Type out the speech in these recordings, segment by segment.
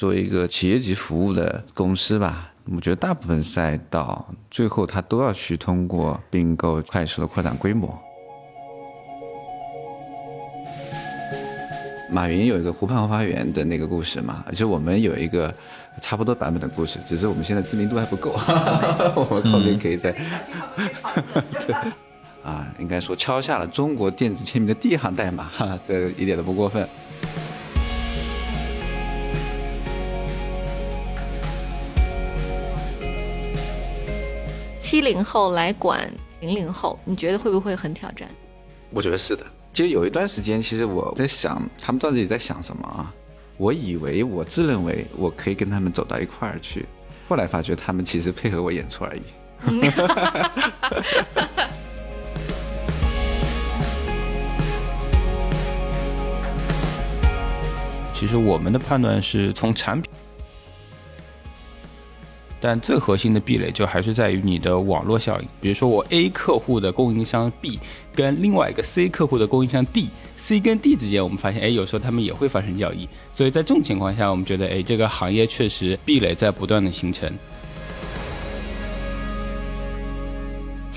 作为一个企业级服务的公司吧，我觉得大部分赛道最后它都要去通过并购快速的扩展规模。马云有一个湖畔花园的那个故事嘛，而且我们有一个差不多版本的故事，只是我们现在知名度还不够，我们后面可以再 对啊，应该说敲下了中国电子签名的第一行代码，哈，这一点都不过分。七零后来管零零后，你觉得会不会很挑战？我觉得是的。其实有一段时间，其实我在想，他们到底在想什么啊？我以为我自认为我可以跟他们走到一块儿去，后来发觉他们其实配合我演出而已。其实我们的判断是从产品。但最核心的壁垒就还是在于你的网络效应。比如说，我 A 客户的供应商 B 跟另外一个 C 客户的供应商 D，C 跟 D 之间，我们发现，哎，有时候他们也会发生交易。所以在这种情况下，我们觉得，哎，这个行业确实壁垒在不断的形成。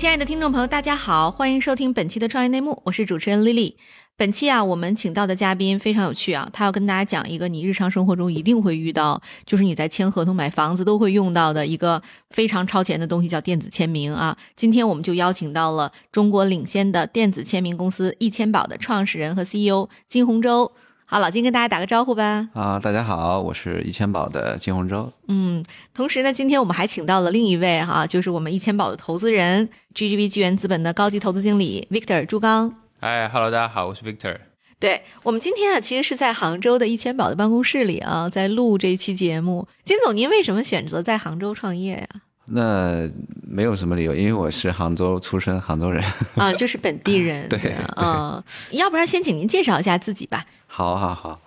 亲爱的听众朋友，大家好，欢迎收听本期的创业内幕，我是主持人 Lily。本期啊，我们请到的嘉宾非常有趣啊，他要跟大家讲一个你日常生活中一定会遇到，就是你在签合同、买房子都会用到的一个非常超前的东西，叫电子签名啊。今天我们就邀请到了中国领先的电子签名公司易签宝的创始人和 CEO 金洪洲。好，老金跟大家打个招呼吧。啊，大家好，我是易千宝的金洪洲。嗯，同时呢，今天我们还请到了另一位哈，就是我们易千宝的投资人 GGB 纪元资本的高级投资经理 Victor 朱刚。哎，Hello，大家好，我是 Victor。对我们今天啊，其实是在杭州的易千宝的办公室里啊，在录这一期节目。金总，您为什么选择在杭州创业呀？那没有什么理由，因为我是杭州出生，杭州人 啊，就是本地人。对，嗯，要不然先请您介绍一下自己吧。好，好，好，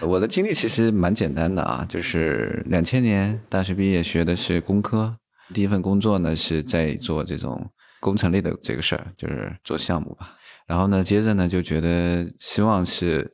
我的经历其实蛮简单的啊，就是两千年大学毕业，学的是工科，第一份工作呢是在做这种工程类的这个事儿，就是做项目吧。然后呢，接着呢就觉得希望是，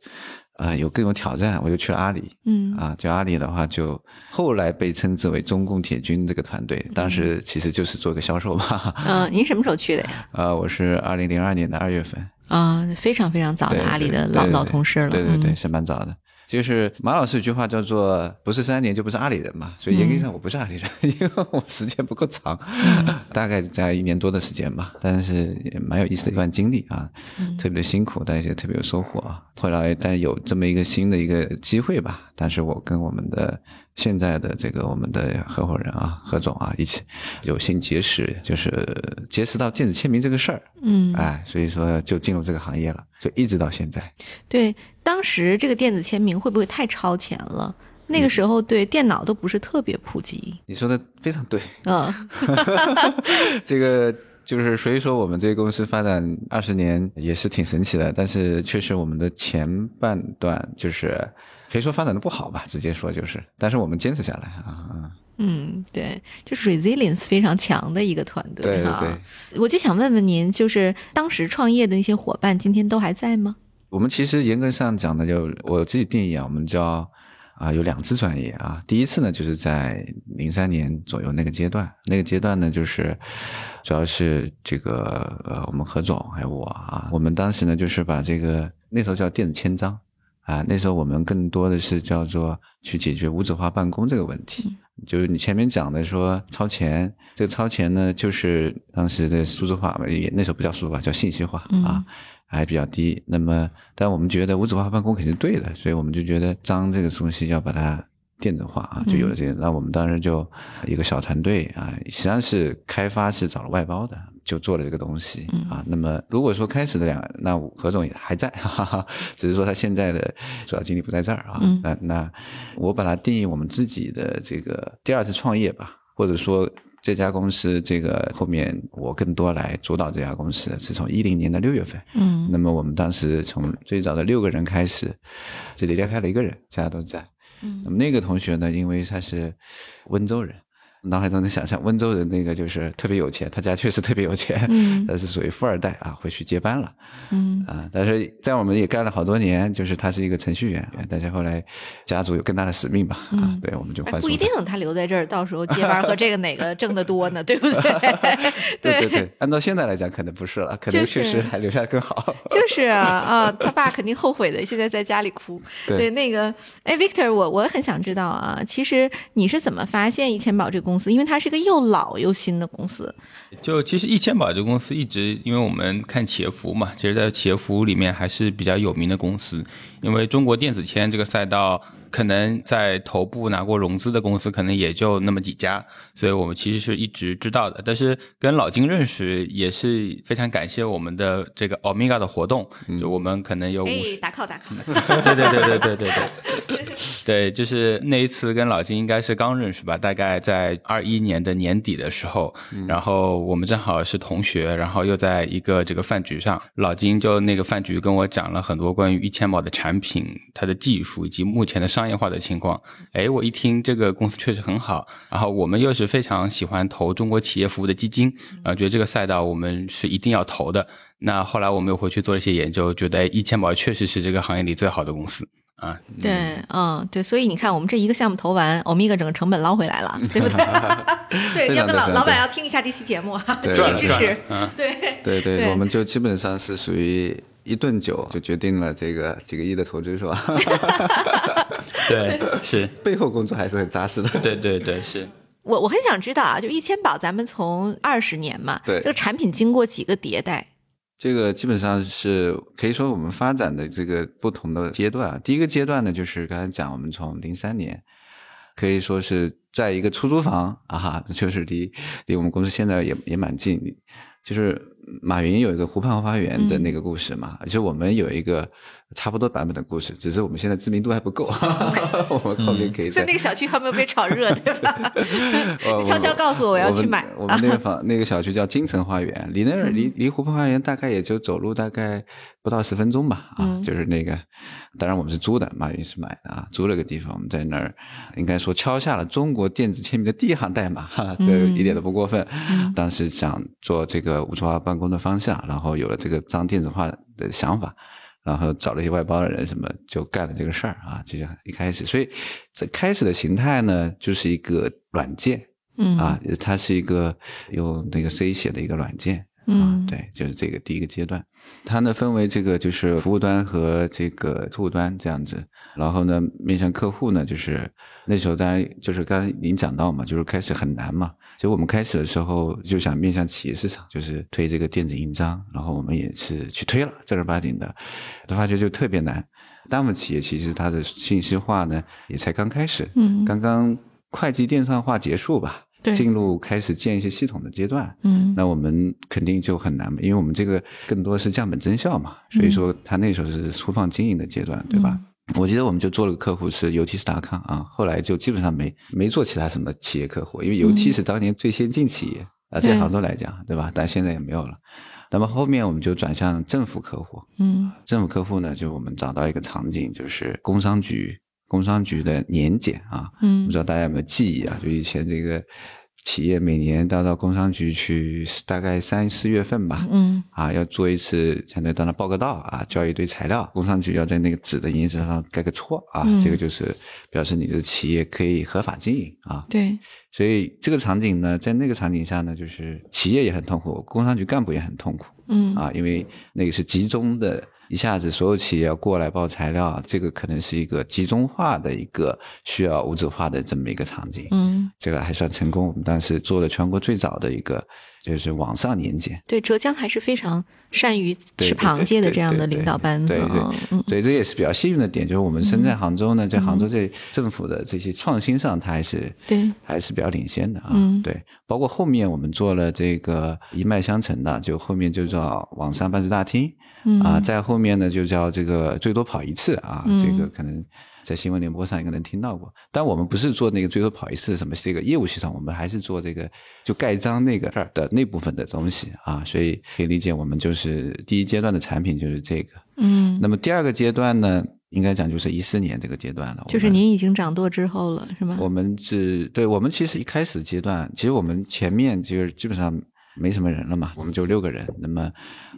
呃，有更有挑战，我就去了阿里。嗯，啊，就阿里的话，就后来被称之为中共铁军这个团队，当时其实就是做个销售嘛。嗯，您什么时候去的呀？呃，我是二零零二年的二月份。啊，非常非常早的阿里的老老同事了。对对对，是蛮早的。就是马老师有句话叫做“不是三年就不是阿里人”嘛，所以严格上我不是阿里人，因为我时间不够长，大概在一年多的时间吧。但是也蛮有意思的一段经历啊，特别的辛苦，但是也特别有收获啊。后来但有这么一个新的一个机会吧，但是我跟我们的。现在的这个我们的合伙人啊，何总啊，一起有幸结识，就是结识到电子签名这个事儿，嗯，哎，所以说就进入这个行业了，就一直到现在。对，当时这个电子签名会不会太超前了？那个时候对电脑都不是特别普及。你说的非常对，嗯，这个就是所以说我们这个公司发展二十年也是挺神奇的，但是确实我们的前半段就是。可以说发展的不好吧，直接说就是，但是我们坚持下来啊。嗯，对，就是 resilience 非常强的一个团队哈。对对对。我就想问问您，就是当时创业的那些伙伴，今天都还在吗？我们其实严格上讲的，就我自己定义啊，我们叫啊有两次创业啊。第一次呢，就是在零三年左右那个阶段，那个阶段呢，就是主要是这个呃，我们何总还有我啊，我们当时呢，就是把这个那时候叫电子签章。啊，那时候我们更多的是叫做去解决无纸化办公这个问题，就是你前面讲的说超前，这个超前呢，就是当时的数字化也那时候不叫数字化，叫信息化啊，还比较低。那么，但我们觉得无纸化办公肯定是对的，所以我们就觉得章这个东西要把它电子化啊，就有了这个。那我们当时就一个小团队啊，实际上是开发是找了外包的。就做了这个东西啊。那么如果说开始的两，那何总也还在，哈哈，只是说他现在的主要精力不在这儿啊。那那我把它定义我们自己的这个第二次创业吧，或者说这家公司这个后面我更多来主导这家公司，是从一零年的六月份。嗯。那么我们当时从最早的六个人开始，这里离开了一个人，大家都在。嗯。那么那个同学呢，因为他是温州人。脑海中能想象温州人那个就是特别有钱，他家确实特别有钱，嗯 但是属于富二代啊，回去接班了嗯啊。但是在我们也干了好多年，就是他是一个程序员，但是后来家族有更大的使命吧啊嗯，对，我们就哎换送不一定他留在这儿，到时候接班和这个哪个挣得多呢？对不对？对对 对，按照现在来讲，可能不是了，可能确实还留下的更好。就是啊啊，他爸肯定后悔的，现在在家里哭。对那个，哎，Victor，我我很想知道啊，其实你是怎么发现易千宝这个公司？因为它是个又老又新的公司。就其实易千宝这个公司一直，因为我们看企业服务嘛，其实在企业服务里面还是比较有名的公司。因为中国电子签这个赛道，可能在头部拿过融资的公司，可能也就那么几家，所以我们其实是一直知道的。但是跟老金认识，也是非常感谢我们的这个 Omega 的活动，就我们可能有五哎十，，打 call 打 call。对对对对对对对，对，就是那一次跟老金应该是刚认识吧，大概在二一年的年底的时候，然后我们正好是同学，然后又在一个这个饭局上，老金就那个饭局跟我讲了很多关于一千宝的产品、它的技术以及目前的商业化的情况。哎，我一听这个公司确实很好，然后我们又是非常喜欢投中国企业服务的基金，然后觉得这个赛道我们是一定要投的。那后来我们又回去做了一些研究，觉得哎易千宝确实是这个行业里最好的公司啊。对，嗯，对，所以你看，我们这一个项目投完，欧米伽整个成本捞回来了，对不对？对，要跟老老板要听一下这期节目哈，继对 续支持。嗯，对对，对我们就基本上是属于一顿酒就决定了这个几个亿的投资，是吧？对，是，背后工作还是很扎实的。对对对是。我我很想知道啊，就易千宝，咱们从二十年嘛，对这个产品经过几个迭代？这个基本上是可以说我们发展的这个不同的阶段啊。第一个阶段呢，就是刚才讲，我们从零三年可以说是在一个出租房啊哈，就是离离我们公司现在也也蛮近，就是马云有一个湖畔花园的那个故事嘛，其实我们有一个差不多版本的故事，只是我们现在知名度还不够，我们后面可以再就那个小区还没有被炒热，对吧？你悄悄告诉我，我要去买。我们那个房那个小区叫金城花园，离那儿离离湖畔花园大概也就走路大概不到十分钟吧。啊，嗯就是那个，当然我们是租的，马云是买的啊，租了个地方，我们在那儿应该说敲下了中国电子签名的第一行代码，哈，这嗯一点都不过分。当时想做这个无纸化办公的方向，然后有了这个张电子化的想法。然后找了一些外包的人，什么就干了这个事儿啊，就像一开始，所以这开始的形态呢，就是一个软件，嗯。啊，它是一个用那个 C 写的一个软件。啊嗯，对，就是这个第一个阶段，它呢分为这个就是服务端和这个客户端这样子，然后呢面向客户呢，就是那时候当然就是刚才您讲到嘛，就是开始很难嘛，所以我们开始的时候就想面向企业市场，就是推这个电子印章，然后我们也是去推了正儿八经的，都发觉就特别难，大部分企业其实它的信息化呢也才刚开始，嗯刚刚会计电算化结束吧，对进入开始建一些系统的阶段，嗯那我们肯定就很难嘛，因为我们这个更多是降本增效嘛，所以说它那时候是粗放经营的阶段，对吧？我记得我们就做了个客户是 UT 是达康啊，后来就基本上没没做其他什么企业客户，因为 UT 是当年最先进企业啊，在杭州来讲，对吧？但现在也没有了。那么后面我们就转向政府客户，嗯政府客户呢，就我们找到一个场景，就是工商局，工商局的年检啊，嗯不知道大家有没有记忆啊？就以前这个企业每年都要到工商局去，大概三四月份吧，嗯啊，要做一次相当于到那报个到啊，交一堆材料，工商局要在那个纸的营业执照上盖个戳啊，嗯这个就是表示你的企业可以合法经营啊。对，所以这个场景呢，在那个场景下呢，就是企业也很痛苦，工商局干部也很痛苦。嗯啊，因为那个是集中的，一下子所有企业要过来报材料，这个可能是一个集中化的一个需要无纸化的这么一个场景。嗯，这个还算成功，我们当时做了全国最早的一个就是网上年检。对，浙江还是非常善于吃螃蟹的这样的对对领导班子对对啊，嗯对，这也是比较幸运的点，就是我们身在杭州呢，在杭州这政府的这些创新上，它还是对还是比较领先的啊。嗯对，包括后面我们做了这个一脉相承的，就后面就叫网上办事大厅，嗯啊，在后面呢就叫这个最多跑一次啊，嗯这个可能在新闻联播上应该能听到过。但我们不是做那个最多跑一次什么这个业务系统，我们还是做这个就盖章那个事儿的那部分的东西啊，所以可以理解我们就是第一阶段的产品就是这个。嗯那么第二个阶段呢，应该讲就是一四年这个阶段了。就是您已经掌舵之后了，是吗？我们是对我们其实一开始阶段，其实我们前面就是基本上没什么人了嘛，我们就六个人，那么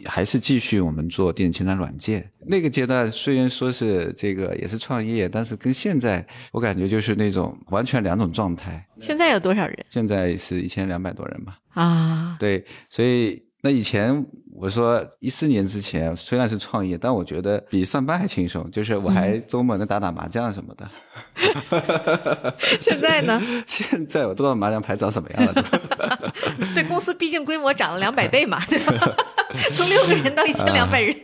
还是继续我们做电子签单软件。那个阶段虽然说是这个也是创业，但是跟现在我感觉就是那种完全两种状态。现在有多少人现在是一千两百多人吧，啊？对，所以那以前我说一四年之前虽然是创业，但我觉得比上班还轻松，就是我还周末能打打麻将什么的。现在呢？现在我都不知道麻将牌长什么样了。对公司毕竟规模涨了两百倍嘛，对吧？从六个人到一千两百人，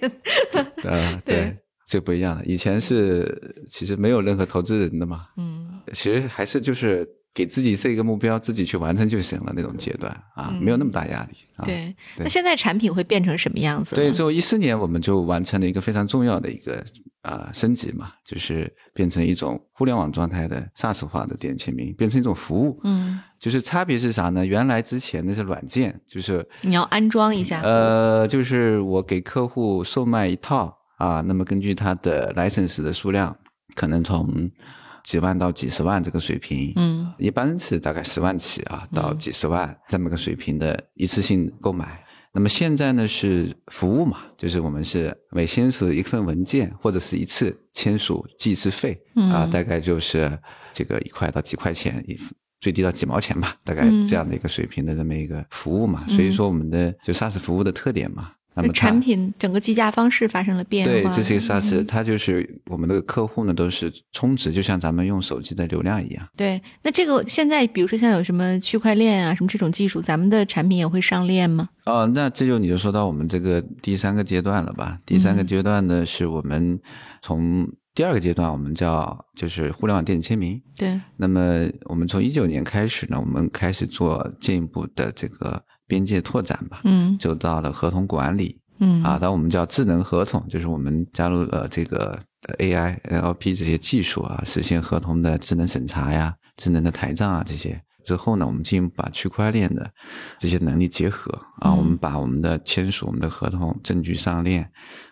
呃，对对，这不一样的。以前是其实没有任何投资人的嘛，嗯其实还是就是给自己设一个目标，自己去完成就行了那种阶段啊，没有那么大压力对。那现在产品会变成什么样子？对，最后一四年我们就完成了一个非常重要的一个啊、升级嘛，就是变成一种互联网状态的 SaaS 化的电子签名，变成一种服务。嗯，就是差别是啥呢？原来之前那是软件，就是你要安装一下。呃，就是我给客户售卖一套啊，那么根据他的 license 的数量，可能从几万到几十万这个水平，嗯一般是大概十万起啊，到几十万这么个水平的一次性购买。那么现在呢是服务嘛，就是我们是每签署一份文件或者是一次签署计一次费啊，嗯大概就是这个一块到几块钱一。最低到几毛钱吧，大概嗯这样的一个水平的这么一个服务嘛，所以说我们的就 SaaS 服务的特点嘛。那么产品整个计价方式发生了变化。对，这是一个 SaaS，、嗯它就是我们的客户呢都是充值，就像咱们用手机的流量一样。对，那这个现在比如说像有什么区块链啊，什么这种技术，咱们的产品也会上链吗？哦，那这就你就说到我们这个第三个阶段了吧？第三个阶段呢，是我们从第二个阶段，我们叫就是互联网电子签名。对，那么我们从一九年开始呢，我们开始做进一步的这个边界拓展吧，嗯就到了合同管理嗯啊，当我们叫智能合同，就是我们加入了这个呃 AI、NLP 这些技术啊，实现合同的智能审查呀、智能的台账啊这些。之后呢，我们进一步把区块链的这些能力结合啊，嗯我们把我们的签署、我们的合同证据上链，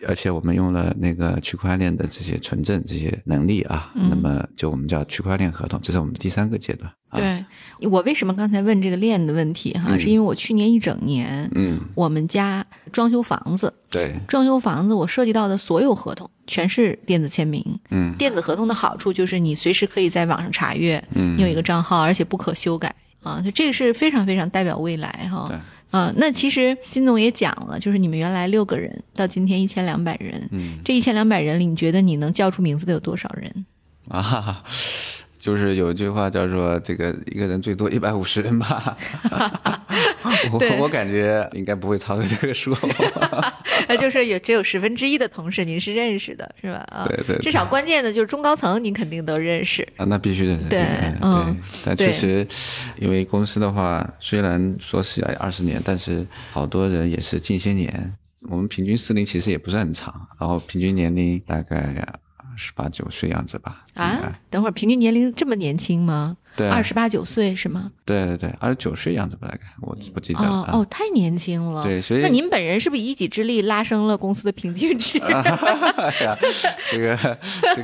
而且我们用了那个区块链的这些存证这些能力啊，嗯。那么就我们叫区块链合同，这是我们第三个阶段。啊、，对，我为什么刚才问这个链的问题哈，嗯是因为我去年一整年，嗯，我们家装修房子，对，装修房子我涉及到的所有合同全是电子签名。嗯。电子合同的好处就是你随时可以在网上查阅，嗯。你有一个账号，而且不可修改。啊，就这个是非常非常代表未来哈。对。啊，那其实金总也讲了，就是你们原来六个人，到今天一千两百人，嗯。这一千两百人里，你觉得你能叫出名字的有多少人？啊就是有一句话叫做“这个一个人最多一百五十人吧”，对 我我感觉应该不会超过这个数。那就是有只有十分之一的同事您是认识的，是吧？啊，对对对至少关键的就是中高层，您肯定都认识。啊，那必须认识对对嗯但对确实，因为公司的话，虽然说起来二十年，但是好多人也是近些年。我们平均适龄其实也不是很长，然后平均年龄大概十八九岁样子吧。啊，等会儿平均年龄这么年轻吗？对二十八九岁是吗？对对对，二十九岁样子吧，大概我不记得了。啊哦哦，太年轻了。对所以那您本人是不是以一己之力拉升了公司的平均值？这个这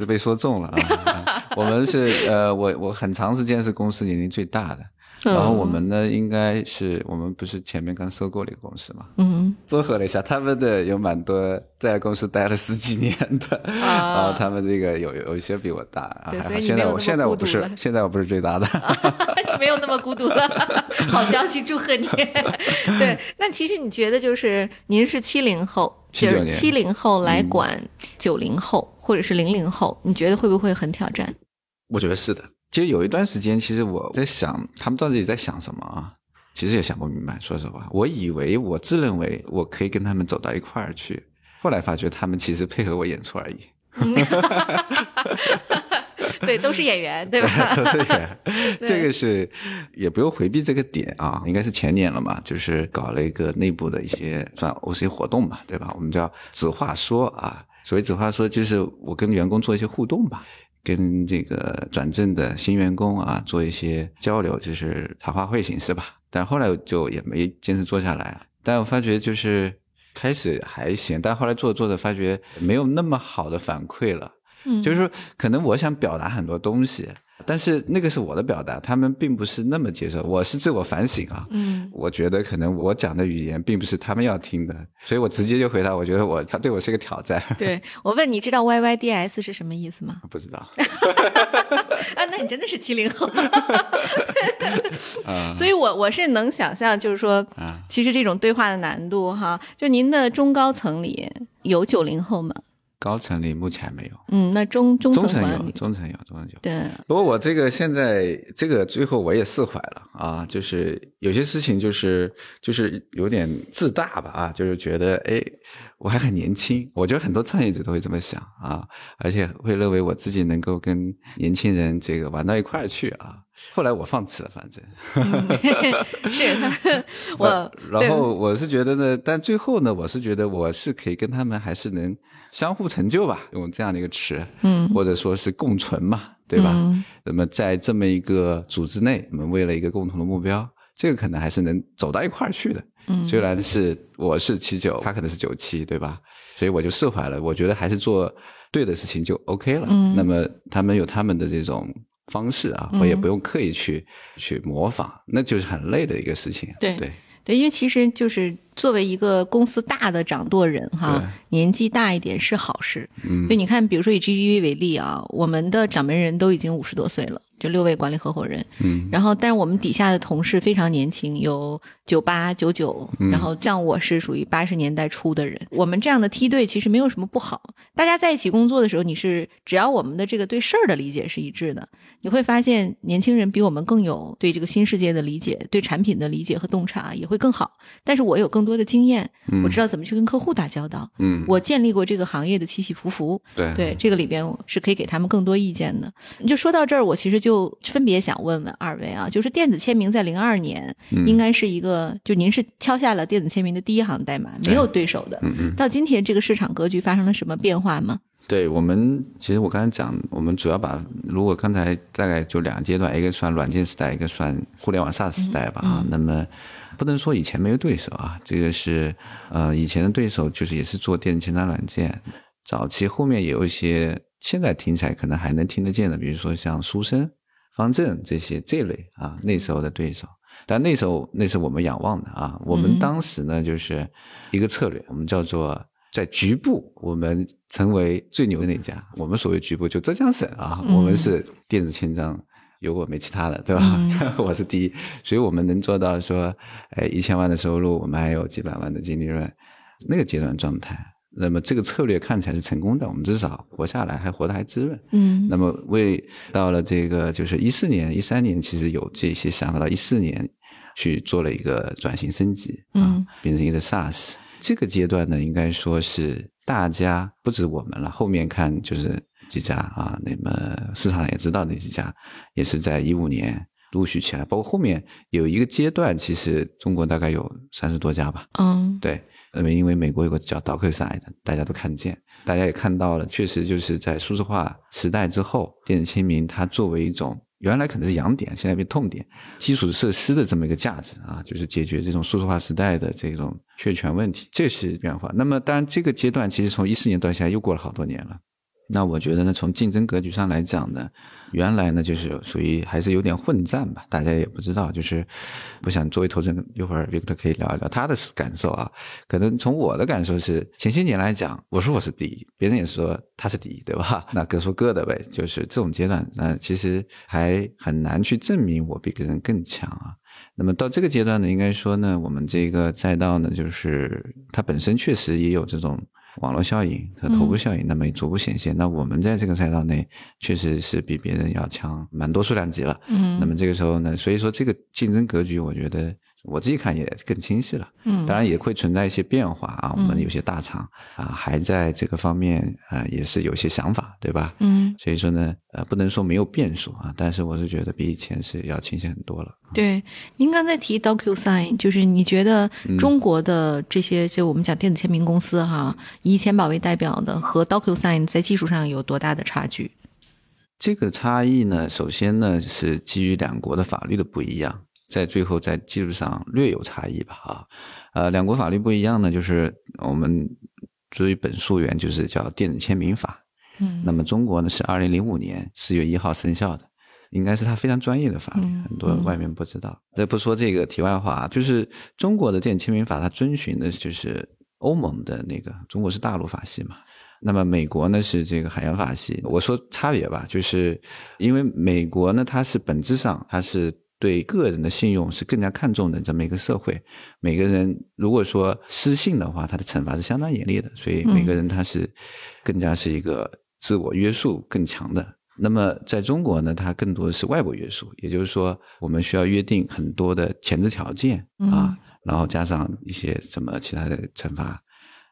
个 被说中了啊！我们是呃，我我很长时间是公司年龄最大的，然后我们呢，应该是我们不是前面刚收购了一个公司嘛，嗯综合了一下，他们的有蛮多在公司待了十几年的，啊然后他们这个有有一些比我大啊，对还好现在我现在我不是现在我不是最大的，没有那么孤独了。好消息，祝贺你。对，那其实你觉得就是您是七零后，就79年是七零后来管九零后、或者是零零后，你觉得会不会很挑战？我觉得是的。其实有一段时间，其实我在想，他们到底在想什么啊？其实也想不明白。说实话，我以为我自认为我可以跟他们走到一块儿去，后来发觉他们其实配合我演出而已。对，都是演员，对吧？对，这个是也不用回避这个点啊，应该是前年了嘛，就是搞了一个内部的一些算 OC 活动吧，对吧？我们叫子话说啊，所谓子话说就是我跟员工做一些互动吧。跟这个转正的新员工啊做一些交流，就是茶话会形式吧。但后来就也没坚持做下来。但我发觉就是开始还行，但后来做着做着发觉没有那么好的反馈了。嗯就是说，可能我想表达很多东西，但是那个是我的表达，他们并不是那么接受。我是自我反省啊，嗯我觉得可能我讲的语言并不是他们要听的，所以我直接就回答，我觉得我他对我是一个挑战。对我问你知道 YYDS 是什么意思吗？不知道，啊，那你真的是七零后。啊、所以我我是能想象，就是说，啊其实这种对话的难度哈，就您的中高层里有九零后吗？高层里目前没有，嗯，那中中中层有，中层有，中层有。对，不过我这个现在这个最后我也释怀了啊，就是有些事情就是就是有点自大吧啊，就是觉得哎我还很年轻，我觉得很多创业者都会这么想啊，而且会认为我自己能够跟年轻人这个玩到一块儿去啊。后来我放弃了，反正。是他，我然后我是觉得呢，但最后呢，我是觉得我是可以跟他们还是能相互成就吧，用这样的一个词，嗯或者说是共存嘛，对吧？嗯那么在这么一个组织内，我们为了一个共同的目标，这个可能还是能走到一块儿去的。嗯虽然是我是七九，他可能是九七，对吧？所以我就释怀了。我觉得还是做对的事情就 OK 了。嗯那么他们有他们的这种方式啊，嗯我也不用刻意去去模仿，那就是很累的一个事情。对对。对，因为其实就是作为一个公司大的掌舵人哈，年纪大一点是好事。嗯所以你看，比如说以 GGV 为例啊，我们的掌门人都已经五十多岁了，就六位管理合伙人。嗯然后，但是我们底下的同事非常年轻，有九八、九九，嗯然后像我是属于八十年代初的人。我们这样的梯队其实没有什么不好，大家在一起工作的时候，你是只要我们的这个对事儿的理解是一致的，你会发现年轻人比我们更有对这个新世界的理解，对产品的理解和洞察也会更好。但是我有更多的经验，我知道怎么去跟客户打交道。嗯，我建立过这个行业的起起伏伏，对对，这个里边是可以给他们更多意见的。就说到这儿，我其实就分别想问问二位啊，就是电子签名在零二年、嗯应该是一个，就您是敲下了电子签名的第一行代码，没有对手的。嗯嗯。到今天这个市场格局发生了什么变化吗？对我们，其实我刚才讲，我们主要把如果刚才大概就两个阶段，一个算软件时代，一个算互联网 SaaS 时代吧啊。那么不能说以前没有对手啊，这个是呃以前的对手就是也是做电子签章软件，早期后面也有一些现在听起来可能还能听得见的，比如说像书生、方正这些这类啊那时候的对手。但那时候那是我们仰望的啊，我们嗯当时呢就是一个策略，我们叫做在局部我们成为最牛的那家。我们所谓局部就浙江省啊，嗯我们是电子签章。有我没其他的，对吧？嗯 我是第一，所以我们能做到说，哎，一千万的收入，我们还有几百万的净利润，那个阶段状态。那么这个策略看起来是成功的，我们至少活下来，还活得还滋润。嗯那么为到了这个就是一四年、一三年，其实有这些想法，到一四年去做了一个转型升级啊嗯，变成一个 SaaS。这个阶段呢，应该说是大家不止我们了，后面看就是几家啊，那么市场也知道那几家，也是在一五年陆续起来，包括后面有一个阶段，其实中国大概有三十多家吧，嗯对，那么因为美国有个叫 DocuSign 的，大家都看见，大家也看到了，确实就是在数字化时代之后，电子签名它作为一种原来可能是痒点，现在变痛点，基础设施的这么一个价值啊，就是解决这种数字化时代的这种确权问题，这是变化。那么当然，这个阶段其实从一四年到现在又过了好多年了。那我觉得呢，从竞争格局上来讲呢，原来呢就是属于还是有点混战吧，大家也不知道，就是我想作为投资人，一会儿 Victor 可以聊一聊他的感受啊。可能从我的感受是，前些年来讲，我说我是第一，别人也说他是第一，对吧？那各说各的呗，就是这种阶段，那其实还很难去证明我比别人更强啊。那么到这个阶段呢，应该说呢，我们这个赛道呢，就是它本身确实也有这种网络效应和头部效应，那么也逐步显现。那我们在这个赛道内确实是比别人要强蛮多数量级了。嗯那么这个时候呢，所以说这个竞争格局，我觉得我自己看也更清晰了。嗯当然也会存在一些变化啊，我们有些大厂啊还在这个方面啊也是有些想法，对吧？嗯，所以说呢，呃，不能说没有变数啊，但是我是觉得比以前是要清晰很多了。对，您刚才提 DocuSign，就是你觉得中国的这些，就我们讲电子签名公司哈，以以钱宝为代表的和 DocuSign 在技术上有多大的差距？这个差异呢，首先呢是基于两国的法律的不一样，在最后在技术上略有差异吧，啊，呃，两国法律不一样呢，就是我们追本溯源，就是叫电子签名法。嗯那么中国呢是二零零五年四月一号生效的，应该是它非常专业的法律，嗯很多外面不知道。再不说这个题外话，就是中国的电子签名法，它遵循的就是欧盟的那个，中国是大陆法系嘛。那么美国呢是这个海洋法系。我说差别吧，就是因为美国呢，它是本质上它是对个人的信用是更加看重的这么一个社会。每个人如果说失信的话，他的惩罚是相当严厉的，所以每个人他是更加是一个自我约束更强的。那么在中国呢，它更多的是外部约束，也就是说，我们需要约定很多的前置条件啊，然后加上一些什么其他的惩罚。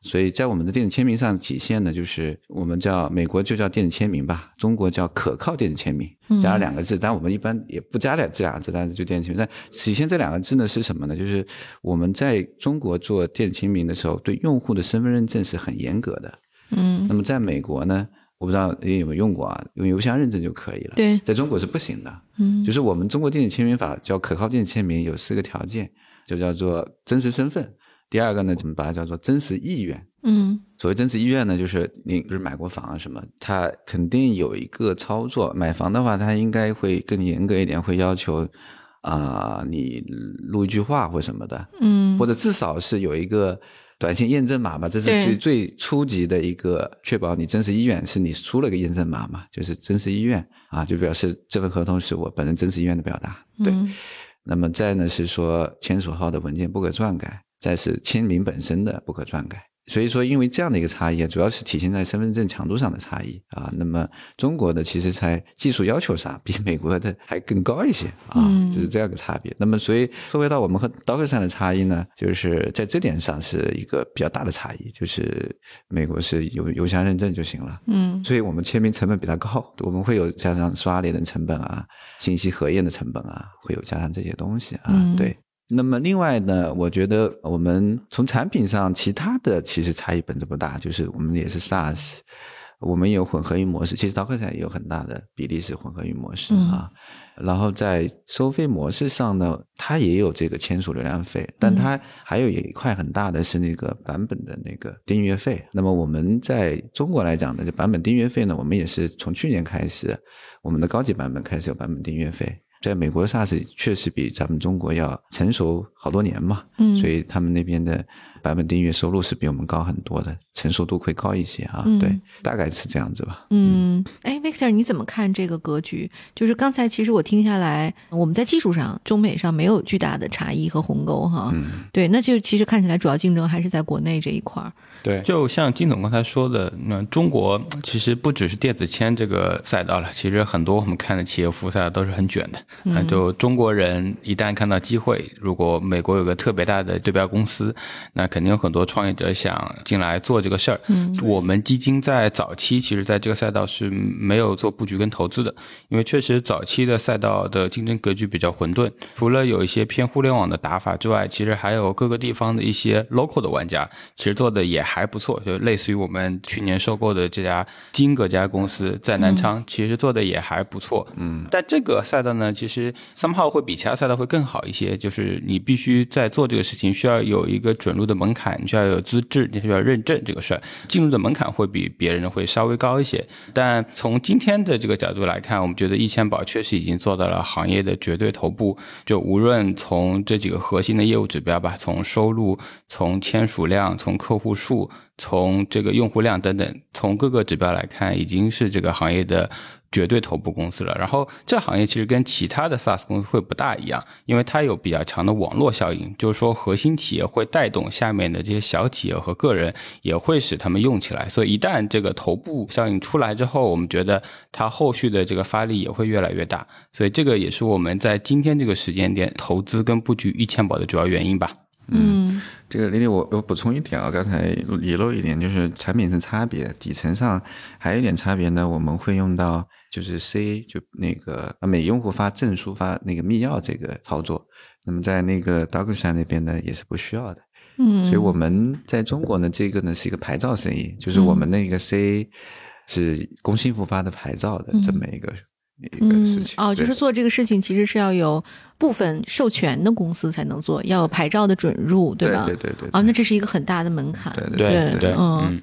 所以在我们的电子签名上体现的，就是我们叫美国就叫电子签名吧，中国叫可靠电子签名，加了两个字，但我们一般也不加两这两个字，但是就电子签名。但体现这两个字呢是什么呢？就是我们在中国做电子签名的时候，对用户的身份认证是很严格的。嗯那么在美国呢，我不知道你有没有用过啊，用邮箱认证就可以了。对在中国是不行的。嗯就是我们中国电子签名法叫可靠电子签名，有四个条件，就叫做真实身份。第二个呢，怎么把它叫做真实意愿？嗯所谓真实意愿呢，就是你不是买过房啊什么，他肯定有一个操作。买房的话，他应该会更严格一点，会要求啊、你录一句话或什么的，嗯或者至少是有一个短信验证码吧，这是最最初级的一个确保你真实意愿，是你出了个验证码嘛，就是真实意愿啊，就表示这份合同是我本人真实意愿的表达。对，嗯那么再呢是说签署后的文件不可篡改，再是签名本身的不可篡改。所以说，因为这样的一个差异，主要是体现在身份证强度上的差异啊。那么中国的其实在技术要求上比美国的还更高一些啊嗯，就是这样个差别。那么，所以说回到我们和 DocuSign 的差异呢，就是在这点上是一个比较大的差异，就是美国是邮邮箱认证就行了。嗯所以我们签名成本比它高，我们会有加上刷脸的成本啊，信息核验的成本啊，会有加上这些东西啊，嗯对。那么另外呢，我觉得我们从产品上，其他的其实差异本质不大，就是我们也是 SaaS，我们有混合云模式，其实 DocuSign 也有很大的比例是混合云模式嗯啊。然后在收费模式上呢，它也有这个签署流量费，但它还有一块很大的是那个版本的那个订阅费。那么我们在中国来讲呢，这版本订阅费呢，我们也是从去年开始，我们的高级版本开始有版本订阅费。在美国 SaaS 确实比咱们中国要成熟好多年嘛，嗯。所以他们那边的版本订阅收入是比我们高很多的，成熟度会高一些啊。嗯对，大概是这样子吧。嗯，哎，Victor，你怎么看这个格局？就是刚才其实我听下来，我们在技术上中美上没有巨大的差异和鸿沟哈。嗯对，那就其实看起来主要竞争还是在国内这一块儿。对，就像金总刚才说的，那中国其实不只是电子签这个赛道了，其实很多我们看的企业服务赛道都是很卷的。嗯，就中国人一旦看到机会，如果美国有个特别大的对标公司，那肯定有很多创业者想进来做这个事儿。嗯，我们基金在早期其实在这个赛道是没有做布局跟投资的，因为确实早期的赛道的竞争格局比较混沌，除了有一些偏互联网的打法之外，其实还有各个地方的一些 local 的玩家，其实做的也还不错，就类似于我们去年收购的这家金格这家公司在南昌，其实做的也还不错。嗯，但这个赛道呢，其实 somehow 会比其他赛道会更好一些，就是你必须在做这个事情，需要有一个准入的门槛，你需要有资质，你需要认证这个个事儿，进入的门槛会比别人会稍微高一些。但从今天的这个角度来看，我们觉得易签宝确实已经做到了行业的绝对头部。就无论从这几个核心的业务指标吧，从收入、从签署量、从客户数、从这个用户量等等，从各个指标来看，已经是这个行业的绝对头部公司了。然后这行业其实跟其他的 SaaS 公司会不大一样，因为它有比较强的网络效应，就是说核心企业会带动下面的这些小企业和个人，也会使他们用起来。所以一旦这个头部效应出来之后，我们觉得它后续的这个发力也会越来越大。所以这个也是我们在今天这个时间点投资跟布局易签宝的主要原因吧。嗯这个李李，我我补充一点啊，刚才遗漏一点，就是产品层差别，底层上还有一点差别呢，我们会用到就是 C 就那个每用户发证书发那个密钥这个操作，那么在那个 DocuSign 那边呢也是不需要的，嗯，所以我们在中国呢这个呢是一个牌照生意，就是我们那个 C 是工信部发的牌照的这么一个一个事情。哦，就是做这个事情其实是要有部分授权的公司才能做，要有牌照的准入，对吧？对对对哦，那这是一个很大的门槛。对对对对，嗯嗯，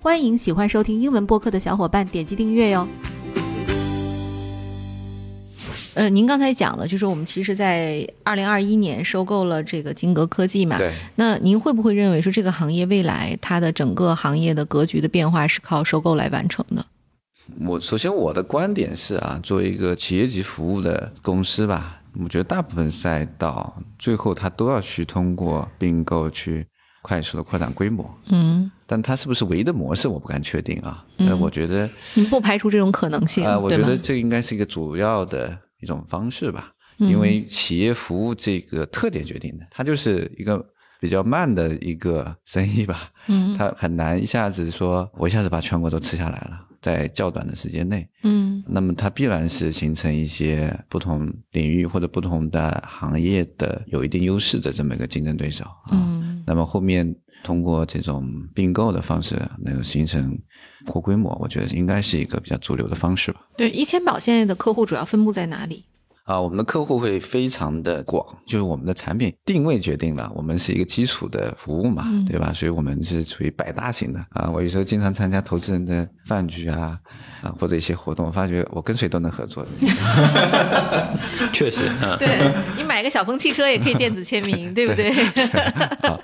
欢迎喜欢收听英文播客的小伙伴点击订阅哟。呃，您刚才讲了，就是我们其实，在二零二一年收购了这个金格科技嘛。对，那您会不会认为说这个行业未来它的整个行业的格局的变化是靠收购来完成的？我首先我的观点是啊，作为一个企业级服务的公司吧，我觉得大部分赛道最后它都要去通过并购去快速的扩展规模，嗯，但它是不是唯一的模式，我不敢确定啊。但我觉得，你不排除这种可能性，啊，我觉得这应该是一个主要的一种方式吧，嗯。因为企业服务这个特点决定的，它就是一个比较慢的一个生意吧，嗯。它很难一下子说我一下子把全国都吃下来了，在较短的时间内。嗯那么它必然是形成一些不同领域或者不同的行业的有一定优势的这么一个竞争对手啊。嗯那么后面通过这种并购的方式，能够形成或规模，我觉得应该是一个比较主流的方式吧。对，一千宝现在的客户主要分布在哪里？啊，我们的客户会非常的广，就是我们的产品定位决定了，我们是一个基础的服务嘛，嗯对吧？所以我们是属于百大型的啊。我有时候经常参加投资人的饭局啊，啊或者一些活动，我发觉我跟谁都能合作。确实，嗯，对你买个小鹏汽车也可以电子签名，对不对？好，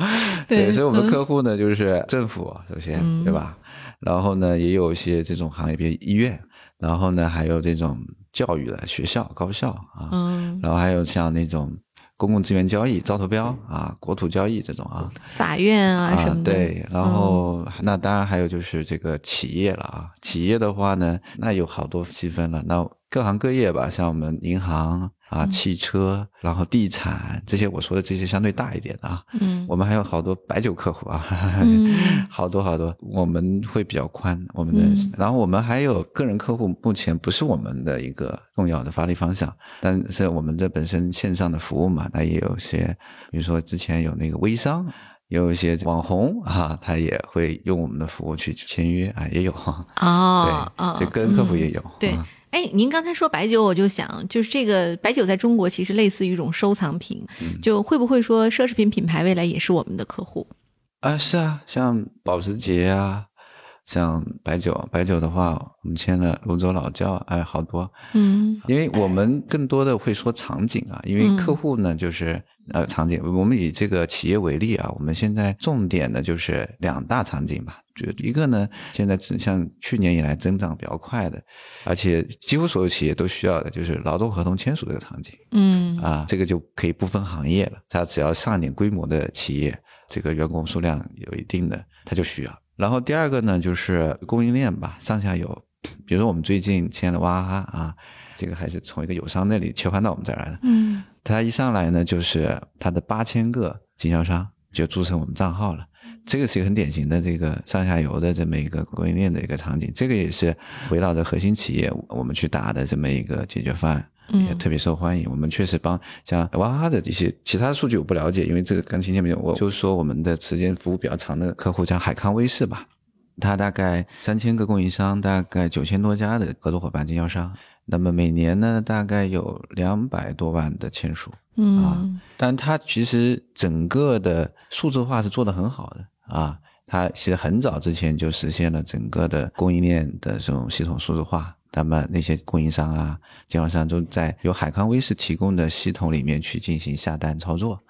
对对，所以我们嗯客户呢，就是政府首先，嗯对吧？然后呢，也有一些这种行业，比如医院，然后呢，还有这种教育的学校、高校啊，嗯，然后还有像那种公共资源交易、招投标啊、国土交易这种啊，法院啊什么的。对，然后、那当然还有就是这个企业了啊。企业的话呢，那有好多细分了，那各行各业吧，像我们银行啊、汽车，然后地产这些，我说的这些相对大一点的啊。嗯。我们还有好多白酒客户啊，嗯。好多好多，我们会比较宽，我们的，嗯。然后我们还有个人客户，目前不是我们的一个重要的发力方向，但是我们这本身线上的服务嘛，那也有些，比如说之前有那个微商。也有一些网红啊，他也会用我们的服务去签约啊，也有，哦哦，对，就跟客户嗯也有，对啊，哎，您刚才说白酒，我就想，就是这个白酒在中国其实类似于一种收藏品，嗯。就会不会说奢侈品品牌未来也是我们的客户？啊，是啊，像保时捷啊，像白酒，白酒的话，我们签了泸州老窖，哎，好多，嗯。因为我们更多的会说场景啊，因为嗯。客户呢就是呃场景，我们以这个企业为例啊，我们现在重点的就是两大场景吧，就一个呢，现在只像去年以来增长比较快的，而且几乎所有企业都需要的就是劳动合同签署这个场景嗯啊，这个就可以不分行业了，它只要上一点规模的企业，这个员工数量有一定的，它就需要。然后第二个呢，就是供应链吧，上下游。比如说我们最近签了娃哈哈啊，这个还是从一个友商那里切换到我们这儿来的。嗯他一上来呢，就是他的八千个经销商就注册我们账号了。这个是一个很典型的这个上下游的这么一个供应链的一个场景，这个也是围绕着核心企业我们去打的这么一个解决方案。嗯也特别受欢迎。我们确实帮像娃哈哈的这些其他数据我不了解，因为这个跟今天没有。我就说我们的时间服务比较长的客户，像海康威视吧，它大概三千个供应商，大概九千多家的合作伙伴经销商。那么每年呢，大概有两百多万的签署。嗯但它其实整个的数字化是做得很好的啊，它其实很早之前就实现了整个的供应链的这种系统数字化。那么那些供应商啊、经销商都在由海康威视提供的系统里面去进行下单操作，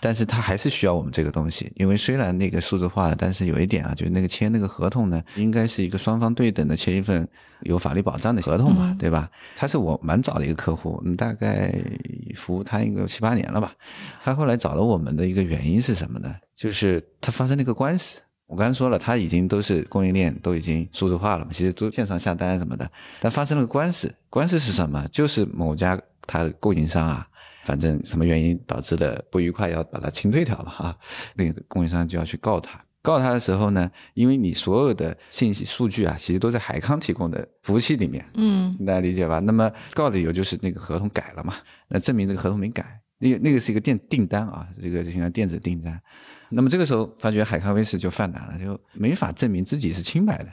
但是它还是需要我们这个东西，因为虽然那个数字化了，但是有一点啊，就是那个签那个合同呢，应该是一个双方对等的签一份有法律保障的合同嘛，嗯对吧？他是我蛮早的一个客户，嗯大概服务他一个七八年了吧。他后来找了我们的一个原因是什么呢？就是他发生了一个官司，我刚才说了，他已经都是供应链都已经数字化了嘛，其实都线上下单什么的。但发生了个官司，官司是什么？就是某家它供应商啊，反正什么原因导致的不愉快，要把它清退掉了啊，那个供应商就要去告他。告他的时候呢，因为你所有的信息数据啊，其实都在海康提供的服务器里面，嗯大家理解吧？那么告的理由就是那个合同改了嘛，那证明这个合同没改，那个那个是一个电订单啊，这个就像电子订单。那么这个时候发觉海康威视就犯难了，就没法证明自己是清白的。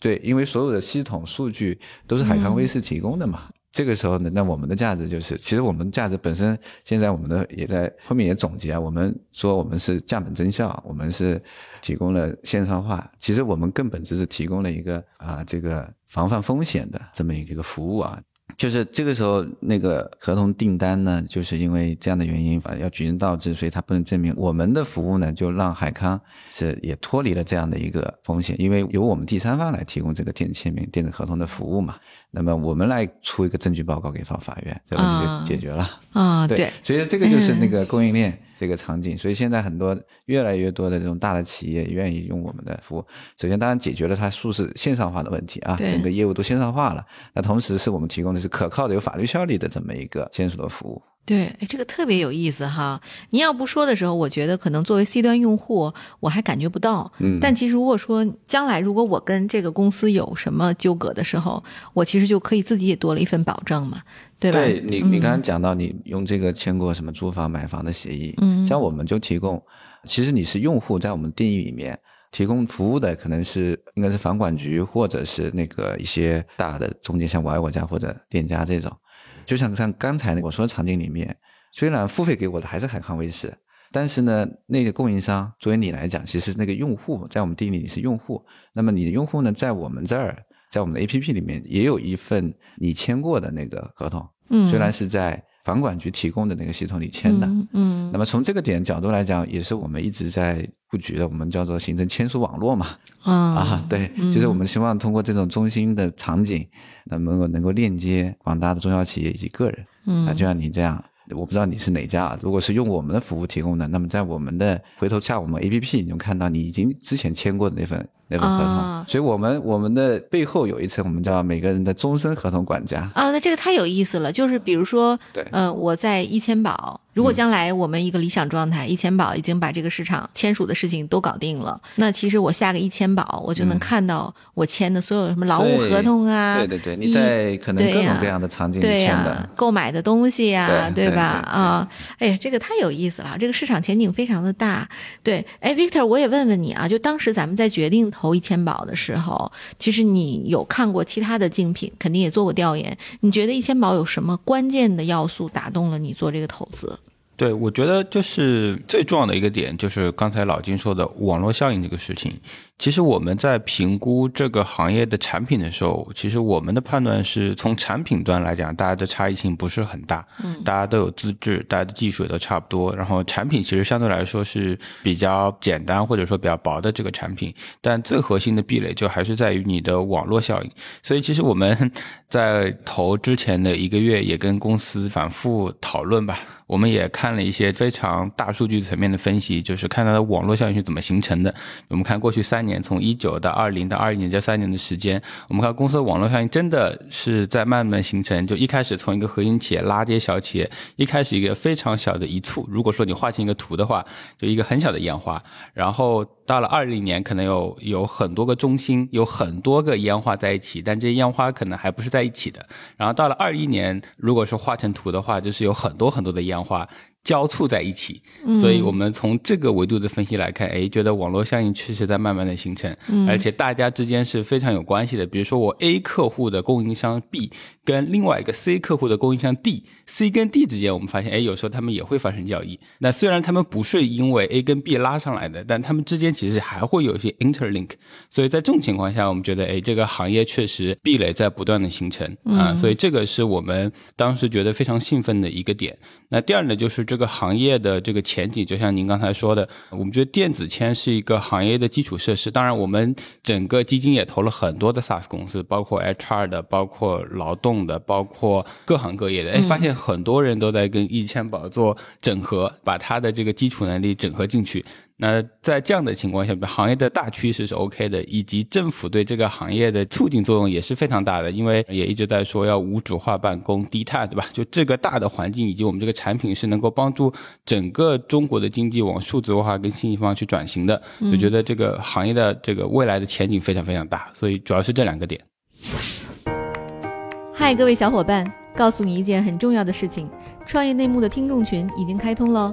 对，因为所有的系统数据都是海康威视提供的嘛。这个时候呢，那我们的价值就是，其实我们价值本身，现在我们的也在后面也总结，我们说我们是降本增效，我们是提供了线上化，其实我们更本质是提供了一个啊这个防范风险的这么一个服务啊。就是这个时候，那个合同订单呢，就是因为这样的原因，反正要举证倒置，所以他不能证明。我们的服务呢，就让海康是也脱离了这样的一个风险，因为由我们第三方来提供这个电子签名、电子合同的服务嘛，那么我们来出一个证据报告给到法院，这个问题就解决了。啊，对，所以这个就是那个供应链这个场景。所以现在很多越来越多的这种大的企业愿意用我们的服务。首先，当然解决了它数字线上化的问题啊，整个业务都线上化了。那同时，是我们提供的是可靠的、有法律效力的这么一个签署的服务。对，哎，这个特别有意思哈。您要不说的时候，我觉得可能作为 C 端用户，我还感觉不到。嗯但其实如果说将来如果我跟这个公司有什么纠葛的时候，我其实就可以自己也多了一份保障嘛，对吧？对你，你嗯刚刚讲到你用这个签过什么租房、买房的协议，嗯像我们就提供，其实你是用户，在我们定义里面提供服务的可能是应该是房管局或者是那个一些大的中介，像我爱我家或者店家这种，就像像刚才我说的场景里面，虽然付费给我的还是海康威视。但是呢，那个供应商作为你来讲，其实那个用户在我们定义里是用户。那么你的用户呢，在我们这儿，在我们的 APP 里面也有一份你签过的那个合同，嗯虽然是在房管局提供的那个系统里签的。嗯嗯那么从这个点角度来讲，也是我们一直在布局的，我们叫做行政签署网络嘛。啊啊，对，就是我们希望通过这种中心的场景，能够能够链接广大的中小企业以及个人。嗯啊，就像你这样，我不知道你是哪家啊。如果是用我们的服务提供的，那么在我们的回头下我们 APP，你就看到你已经之前签过的那份那份合同。啊所以我们我们的背后有一层，我们叫每个人的终身合同管家。啊，那这个太有意思了。就是比如说，对呃，我在一千宝，如果将来我们一个理想状态，一千宝已经把这个市场签署的事情都搞定了，那其实我下个一千宝，我就能嗯看到我签的所有什么劳务合同啊，对对对，你在可能各种各样的场景签的。购买的东西呀、对对吧？啊，哎呀，这个太有意思了，这个市场前景非常的大。对，哎，Victor，我也问问你啊，就当时咱们在决定投一千宝的时候，其实你有看过其他的竞品，肯定也做过调研。你觉得一千宝有什么关键的要素打动了你做这个投资？对，我觉得就是最重要的一个点，就是刚才老金说的网络效应这个事情。其实我们在评估这个行业的产品的时候，其实我们的判断是从产品端来讲，大家的差异性不是很大，嗯，大家都有资质，大家的技术也都差不多，然后产品其实相对来说是比较简单或者说比较薄的这个产品，但最核心的壁垒就还是在于你的网络效应。所以其实我们在投之前的一个月也跟公司反复讨论吧，我们也看了一些非常大数据层面的分析，就是看它的网络效应是怎么形成的。我们看过去三年，从一九到二零到二一年这三年的时间，我们看公司的网络效应真的是在慢慢形成。就一开始从一个核心企业拉这些小企业，一开始一个非常小的一簇，如果说你画成一个图的话，就一个很小的烟花，然后到了二零年，可能有有很多个中心，有很多个烟花在一起，但这些烟花可能还不是在一起的。然后到了二一年，如果是画成图的话，就是有很多很多的烟花。交错在一起，所以我们从这个维度的分析来看，哎，觉得网络效应确实在慢慢的形成，而且大家之间是非常有关系的。比如说，我 A 客户的供应商 B 跟另外一个 C 客户的供应商 D，C 跟 D 之间，我们发现，哎，有时候他们也会发生交易。那虽然他们不是因为 A 跟 B 拉上来的，但他们之间其实还会有一些 interlink。所以在这种情况下，我们觉得，哎，这个行业确实壁垒在不断的形成啊，所以这个是我们当时觉得非常兴奋的一个点。那第二呢，就是这个行业的这个前景，就像您刚才说的，我们觉得电子签是一个行业的基础设施。当然，我们整个基金也投了很多的 SaaS 公司，包括 HR 的，包括劳动的，包括各行各业的。哎，发现很多人都在跟易签宝做整合，把它的这个基础能力整合进去。那在这样的情况下，行业的大趋势是 OK 的，以及政府对这个行业的促进作用也是非常大的，因为也一直在说要无纸化办公、低碳，对吧？就这个大的环境以及我们这个产品是能够帮助整个中国的经济往数字化跟信息化去转型的，就觉得这个行业的这个未来的前景非常非常大，所以主要是这两个点。嗨，各位小伙伴，告诉你一件很重要的事情：创业内幕的听众群已经开通喽。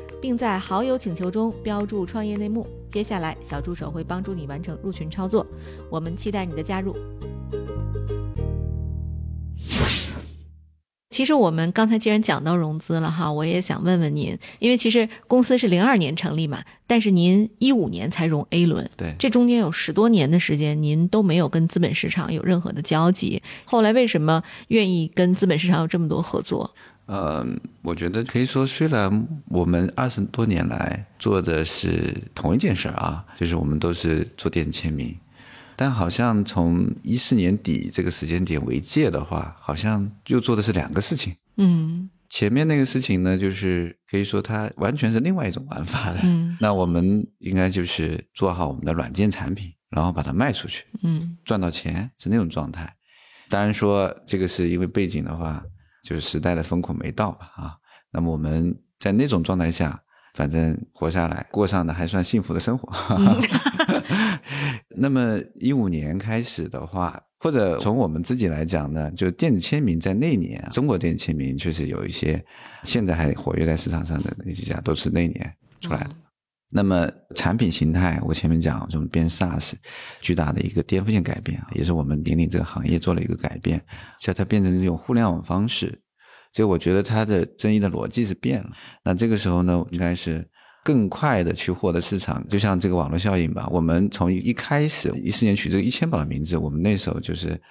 并在好友请求中标注“创业内幕”。接下来，小助手会帮助你完成入群操作。我们期待你的加入。其实我们刚才既然讲到融资了哈，我也想问问您，因为其实公司是零二年成立嘛，但是您一五年才融 A 轮，对，这中间有十多年的时间，您都没有跟资本市场有任何的交集。后来为什么愿意跟资本市场有这么多合作？呃，我觉得可以说，虽然我们二十多年来做的是同一件事啊，就是我们都是做电子签名，但好像从一四年底这个时间点为界的话，好像又做的是两个事情。嗯，前面那个事情呢，就是可以说它完全是另外一种玩法的。嗯，那我们应该就是做好我们的软件产品，然后把它卖出去，嗯，赚到钱是那种状态。当然说这个是因为背景的话。就是时代的风口没到吧啊，那么我们在那种状态下，反正活下来，过上的还算幸福的生活。那么一五年开始的话，或者从我们自己来讲呢，就电子签名在那年，中国电子签名确实有一些现在还活跃在市场上的那几家都是那年出来的。那么产品形态，我前面讲这种变 SaaS，巨大的一个颠覆性改变啊，也是我们引领这个行业做了一个改变，叫它变成这种互联网方式。所以我觉得它的争议的逻辑是变了。那这个时候呢，应该是更快的去获得市场，就像这个网络效应吧。我们从一开始一四年取这个一千宝的名字，我们那时候就是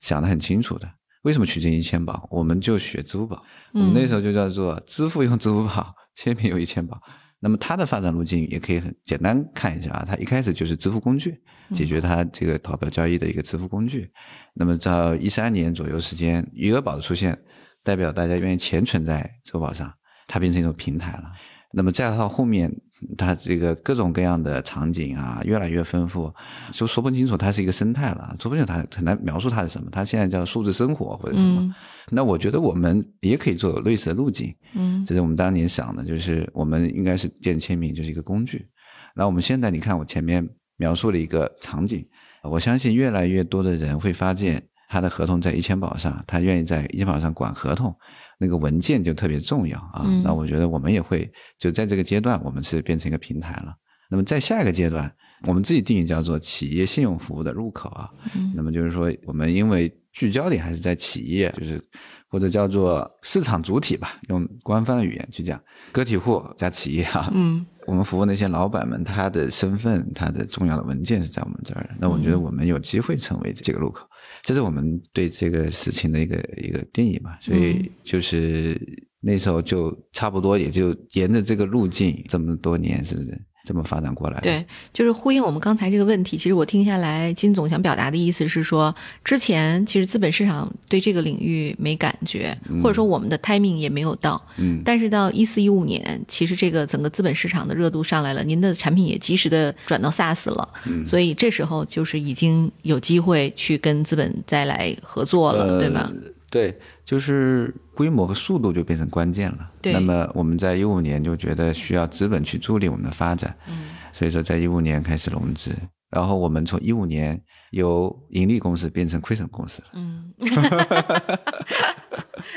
想的很清楚的。为什么取这一千宝？我们就学支付宝，我们那时候就叫做支付用支付宝，签名用一千宝。那么它的发展路径也可以很简单看一下啊，它一开始就是支付工具，解决它这个淘宝交易的一个支付工具。那么到一三年左右时间，余额宝的出现，代表大家愿意钱存在支付宝上，它变成一种平台了。那么再到后面。它这个各种各样的场景啊，越来越丰富，就说不清楚它是一个生态了，说不清楚它很难描述它是什么。它现在叫数字生活或者什么。那我觉得我们也可以做类似的路径。嗯，这是我们当年想的，就是我们应该是电子签名就是一个工具。那我们现在你看我前面描述了一个场景，我相信越来越多的人会发现。他的合同在一千宝上，他愿意在一千宝上管合同，那个文件就特别重要啊。那我觉得我们也会就在这个阶段，我们是变成一个平台了。那么在下一个阶段，我们自己定义叫做企业信用服务的入口啊。那么就是说，我们因为聚焦点还是在企业，就是或者叫做市场主体吧，用官方的语言去讲，个体户加企业啊。嗯。我们服务那些老板们，他的身份、他的重要的文件是在我们这儿。那我觉得我们有机会成为这个路口，这是我们对这个事情的一个一个定义吧。所以就是那时候就差不多也就沿着这个路径这么多年，是不是？这么发展过来，对，就是呼应我们刚才这个问题。其实我听下来，金总想表达的意思是说，之前其实资本市场对这个领域没感觉，或者说我们的 timing 也没有到。嗯，但是到一四一五年，其实这个整个资本市场的热度上来了，您的产品也及时的转到 SaaS 了，嗯，所以这时候就是已经有机会去跟资本再来合作了，对吧？对，就是规模和速度就变成关键了。对，那么我们在一五年就觉得需要资本去助力我们的发展，嗯，所以说在一五年开始融资，然后我们从一五年由盈利公司变成亏损公司了。嗯，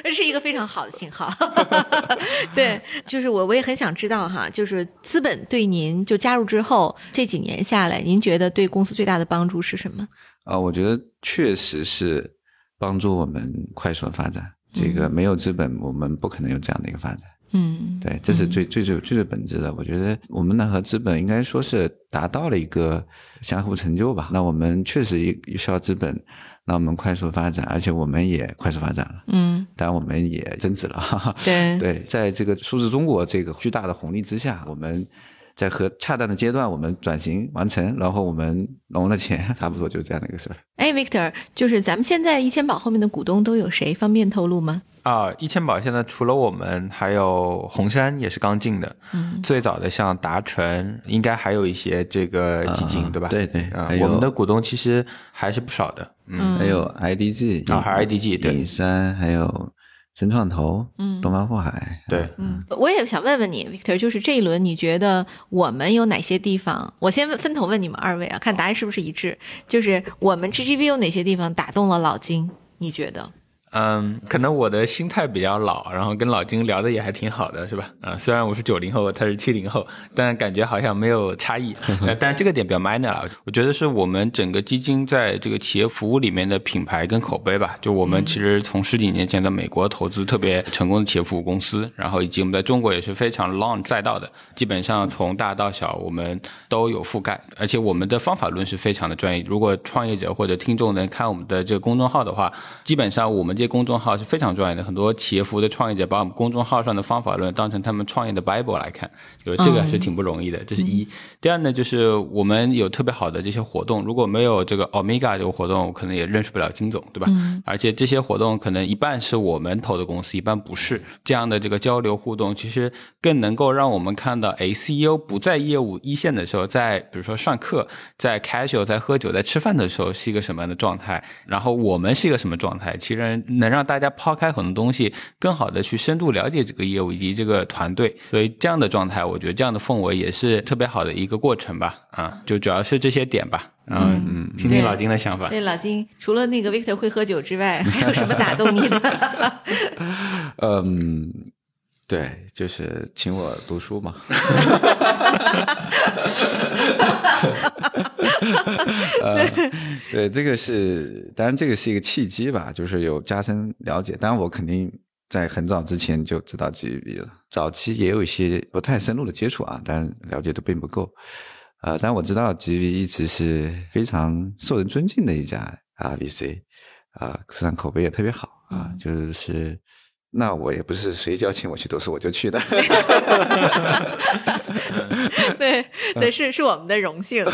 这是一个非常好的信号。对，就是我我也很想知道哈，就是资本对您就加入之后这几年下来，您觉得对公司最大的帮助是什么？啊，我觉得确实是。帮助我们快速的发展，这个没有资本，我们不可能有这样的一个发展。嗯，对，这是最最最最最本质的。我觉得我们呢和资本应该说是达到了一个相互成就吧。那我们确实也需要资本，让我们快速发展，而且我们也快速发展了。嗯，当然我们也增值了。哈哈。对对，在这个数字中国这个巨大的红利之下，我们在和恰当的阶段，我们转型完成，然后我们融了钱，差不多就这样的一个事儿。哎，Victor，就是咱们现在一千宝后面的股东都有谁？方便透露吗？啊，一千宝现在除了我们，还有红杉也是刚进的。嗯，最早的像达成，应该还有一些这个基金，啊对吧？对对啊我们的股东其实还是不少的。嗯，还有 IDG 啊还有 IDG 对影山，还有深创投，嗯东方富海，对，嗯，我也想问问你，Victor，就是这一轮你觉得我们有哪些地方？我先问分头问你们二位啊，看答案是不是一致。就是我们 GGV 有哪些地方打动了老金？你觉得？嗯，可能我的心态比较老，然后跟老金聊的也还挺好的，是吧？啊，虽然我是九零后，他是七零后，但感觉好像没有差异。呃但这个点比较 minor 啊，我觉得是我们整个基金在这个企业服务里面的品牌跟口碑吧。就我们其实从十几年前在美国投资特别成功的企业服务公司，然后以及我们在中国也是非常 long 赛道的，基本上从大到小我们都有覆盖，而且我们的方法论是非常的专业。如果创业者或者听众能看我们的这个公众号的话，基本上我们这些公众号是非常专业的，很多企业服务的创业者把我们公众号上的方法论当成他们创业的 bible 来看，就是这个是挺不容易的，这是一。第二呢，就是我们有特别好的这些活动，如果没有这个 Omega 这个活动，我可能也认识不了金总，对吧？嗯而且这些活动可能一半是我们投的公司，一半不是。这样的这个交流互动，其实更能够让我们看到，哎，CEO 不在业务一线的时候，在比如说上课、在 casual、在喝酒、在吃饭的时候是一个什么样的状态，然后我们是一个什么状态，其实能让大家抛开很多东西，更好的去深度了解这个业务以及这个团队。所以这样的状态，我觉得这样的氛围也是特别好的一个过程吧。啊，就主要是这些点吧。嗯嗯，听听老金的想法。对，老金，除了那个 Victor 会喝酒之外，还有什么打动你的？嗯，对，就是请我读书嘛。呃，对，这个是，当然这个是一个契机吧，就是有加深了解。当然，我肯定在很早之前就知道 GEB 了，早期也有一些不太深入的接触啊，但了解的并不够。呃，但我知道 GEB 一直是非常受人尊敬的一家啊 VC，啊，市场口碑也特别好啊，就是。那我也不是谁邀请我去读书我就去的，对对，是是我们的荣幸。啊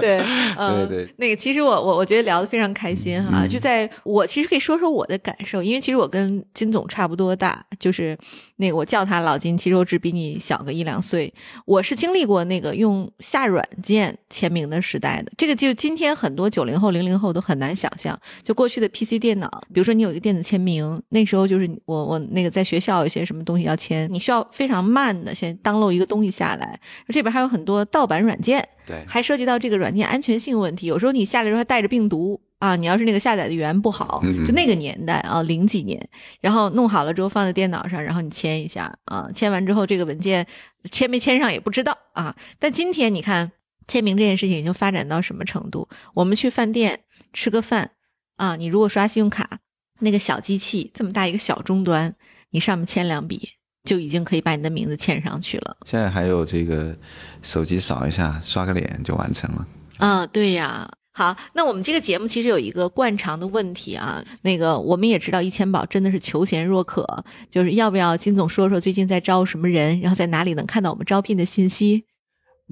对，嗯，对对那个其实我我我觉得聊得非常开心哈、嗯就在我其实可以说说我的感受，因为其实我跟金总差不多大，就是那个我叫他老金，其实我只比你小个一两岁。我是经历过那个用下软件签名的时代的，这个就今天很多九零后、零零后都很难想象。就过去的 PC 电脑，比如说你有一个电子签名，那时候就是我我那个在学校有些什么东西要签，你需要非常慢的先 download 一个东西下来，这边还有很多盗版软件，对，还涉及到这个软件安全性问题。有时候你下来的时候还带着病毒啊，你要是那个下载的源不好，嗯就那个年代啊，零几年，然后弄好了之后放在电脑上，然后你签一下啊，签完之后这个文件签没签上也不知道啊。但今天你看签名这件事情已经发展到什么程度？我们去饭店吃个饭啊，你如果刷信用卡，那个小机器这么大一个小终端，你上面签两笔。就已经可以把你的名字签上去了。现在还有这个手机扫一下，刷个脸就完成了。啊，对呀。好，那我们这个节目其实有一个惯常的问题啊，那个我们也知道一千宝真的是求贤若渴，就是要不要金总说说最近在招什么人，然后在哪里能看到我们招聘的信息？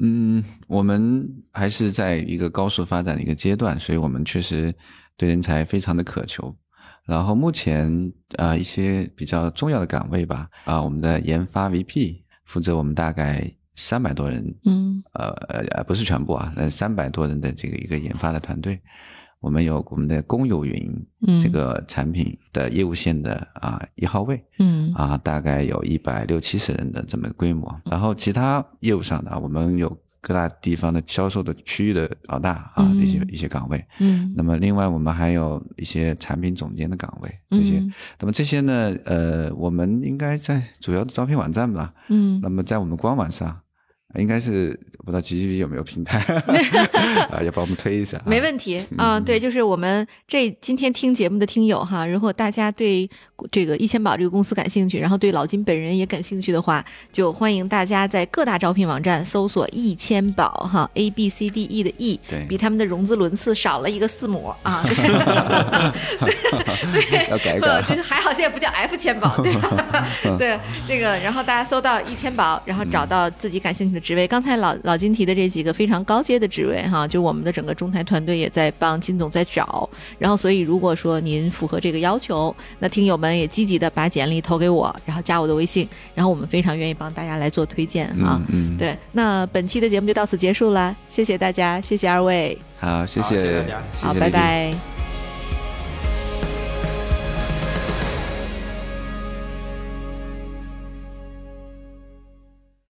嗯，我们还是在一个高速发展的一个阶段，所以我们确实对人才非常的渴求。然后目前呃一些比较重要的岗位吧，啊、我们的研发 VP 负责我们大概三百多人，嗯呃呃不是全部啊，呃三百多人的这个一个研发的团队。我们有我们的公有云嗯这个产品的业务线的啊一号位，嗯啊，大概有一百六七十人的这么个规模。然后其他业务上的啊，我们有各大地方的销售的区域的老大啊，嗯。这些一些岗位。嗯。那么另外我们还有一些产品总监的岗位，这些。嗯。那么这些呢，呃，我们应该在主要的招聘网站吧，嗯。那么在我们官网上应该是不知道 GGB 有没有平台 啊，要帮我们推一下、啊。没问题啊、对，就是我们这今天听节目的听友哈，如果大家对这个易千宝这个公司感兴趣，然后对老金本人也感兴趣的话，就欢迎大家在各大招聘网站搜索易千宝哈，A B C D E 的 E，对比他们的融资轮次少了一个字母啊，要改一改不，就是还好现在不叫 F 千宝，对吧？对，这个，然后大家搜到易千宝，然后找到自己感兴趣的职位。刚才老老金提的这几个非常高阶的职位哈，就我们的整个中台团队也在帮金总在找。然后，所以如果说您符合这个要求，那听友们也积极的把简历投给我，然后加我的微信，然后我们非常愿意帮大家来做推荐啊。嗯嗯，对，那本期的节目就到此结束了，谢谢大家，谢谢二位，好，谢好谢谢大家好，拜拜。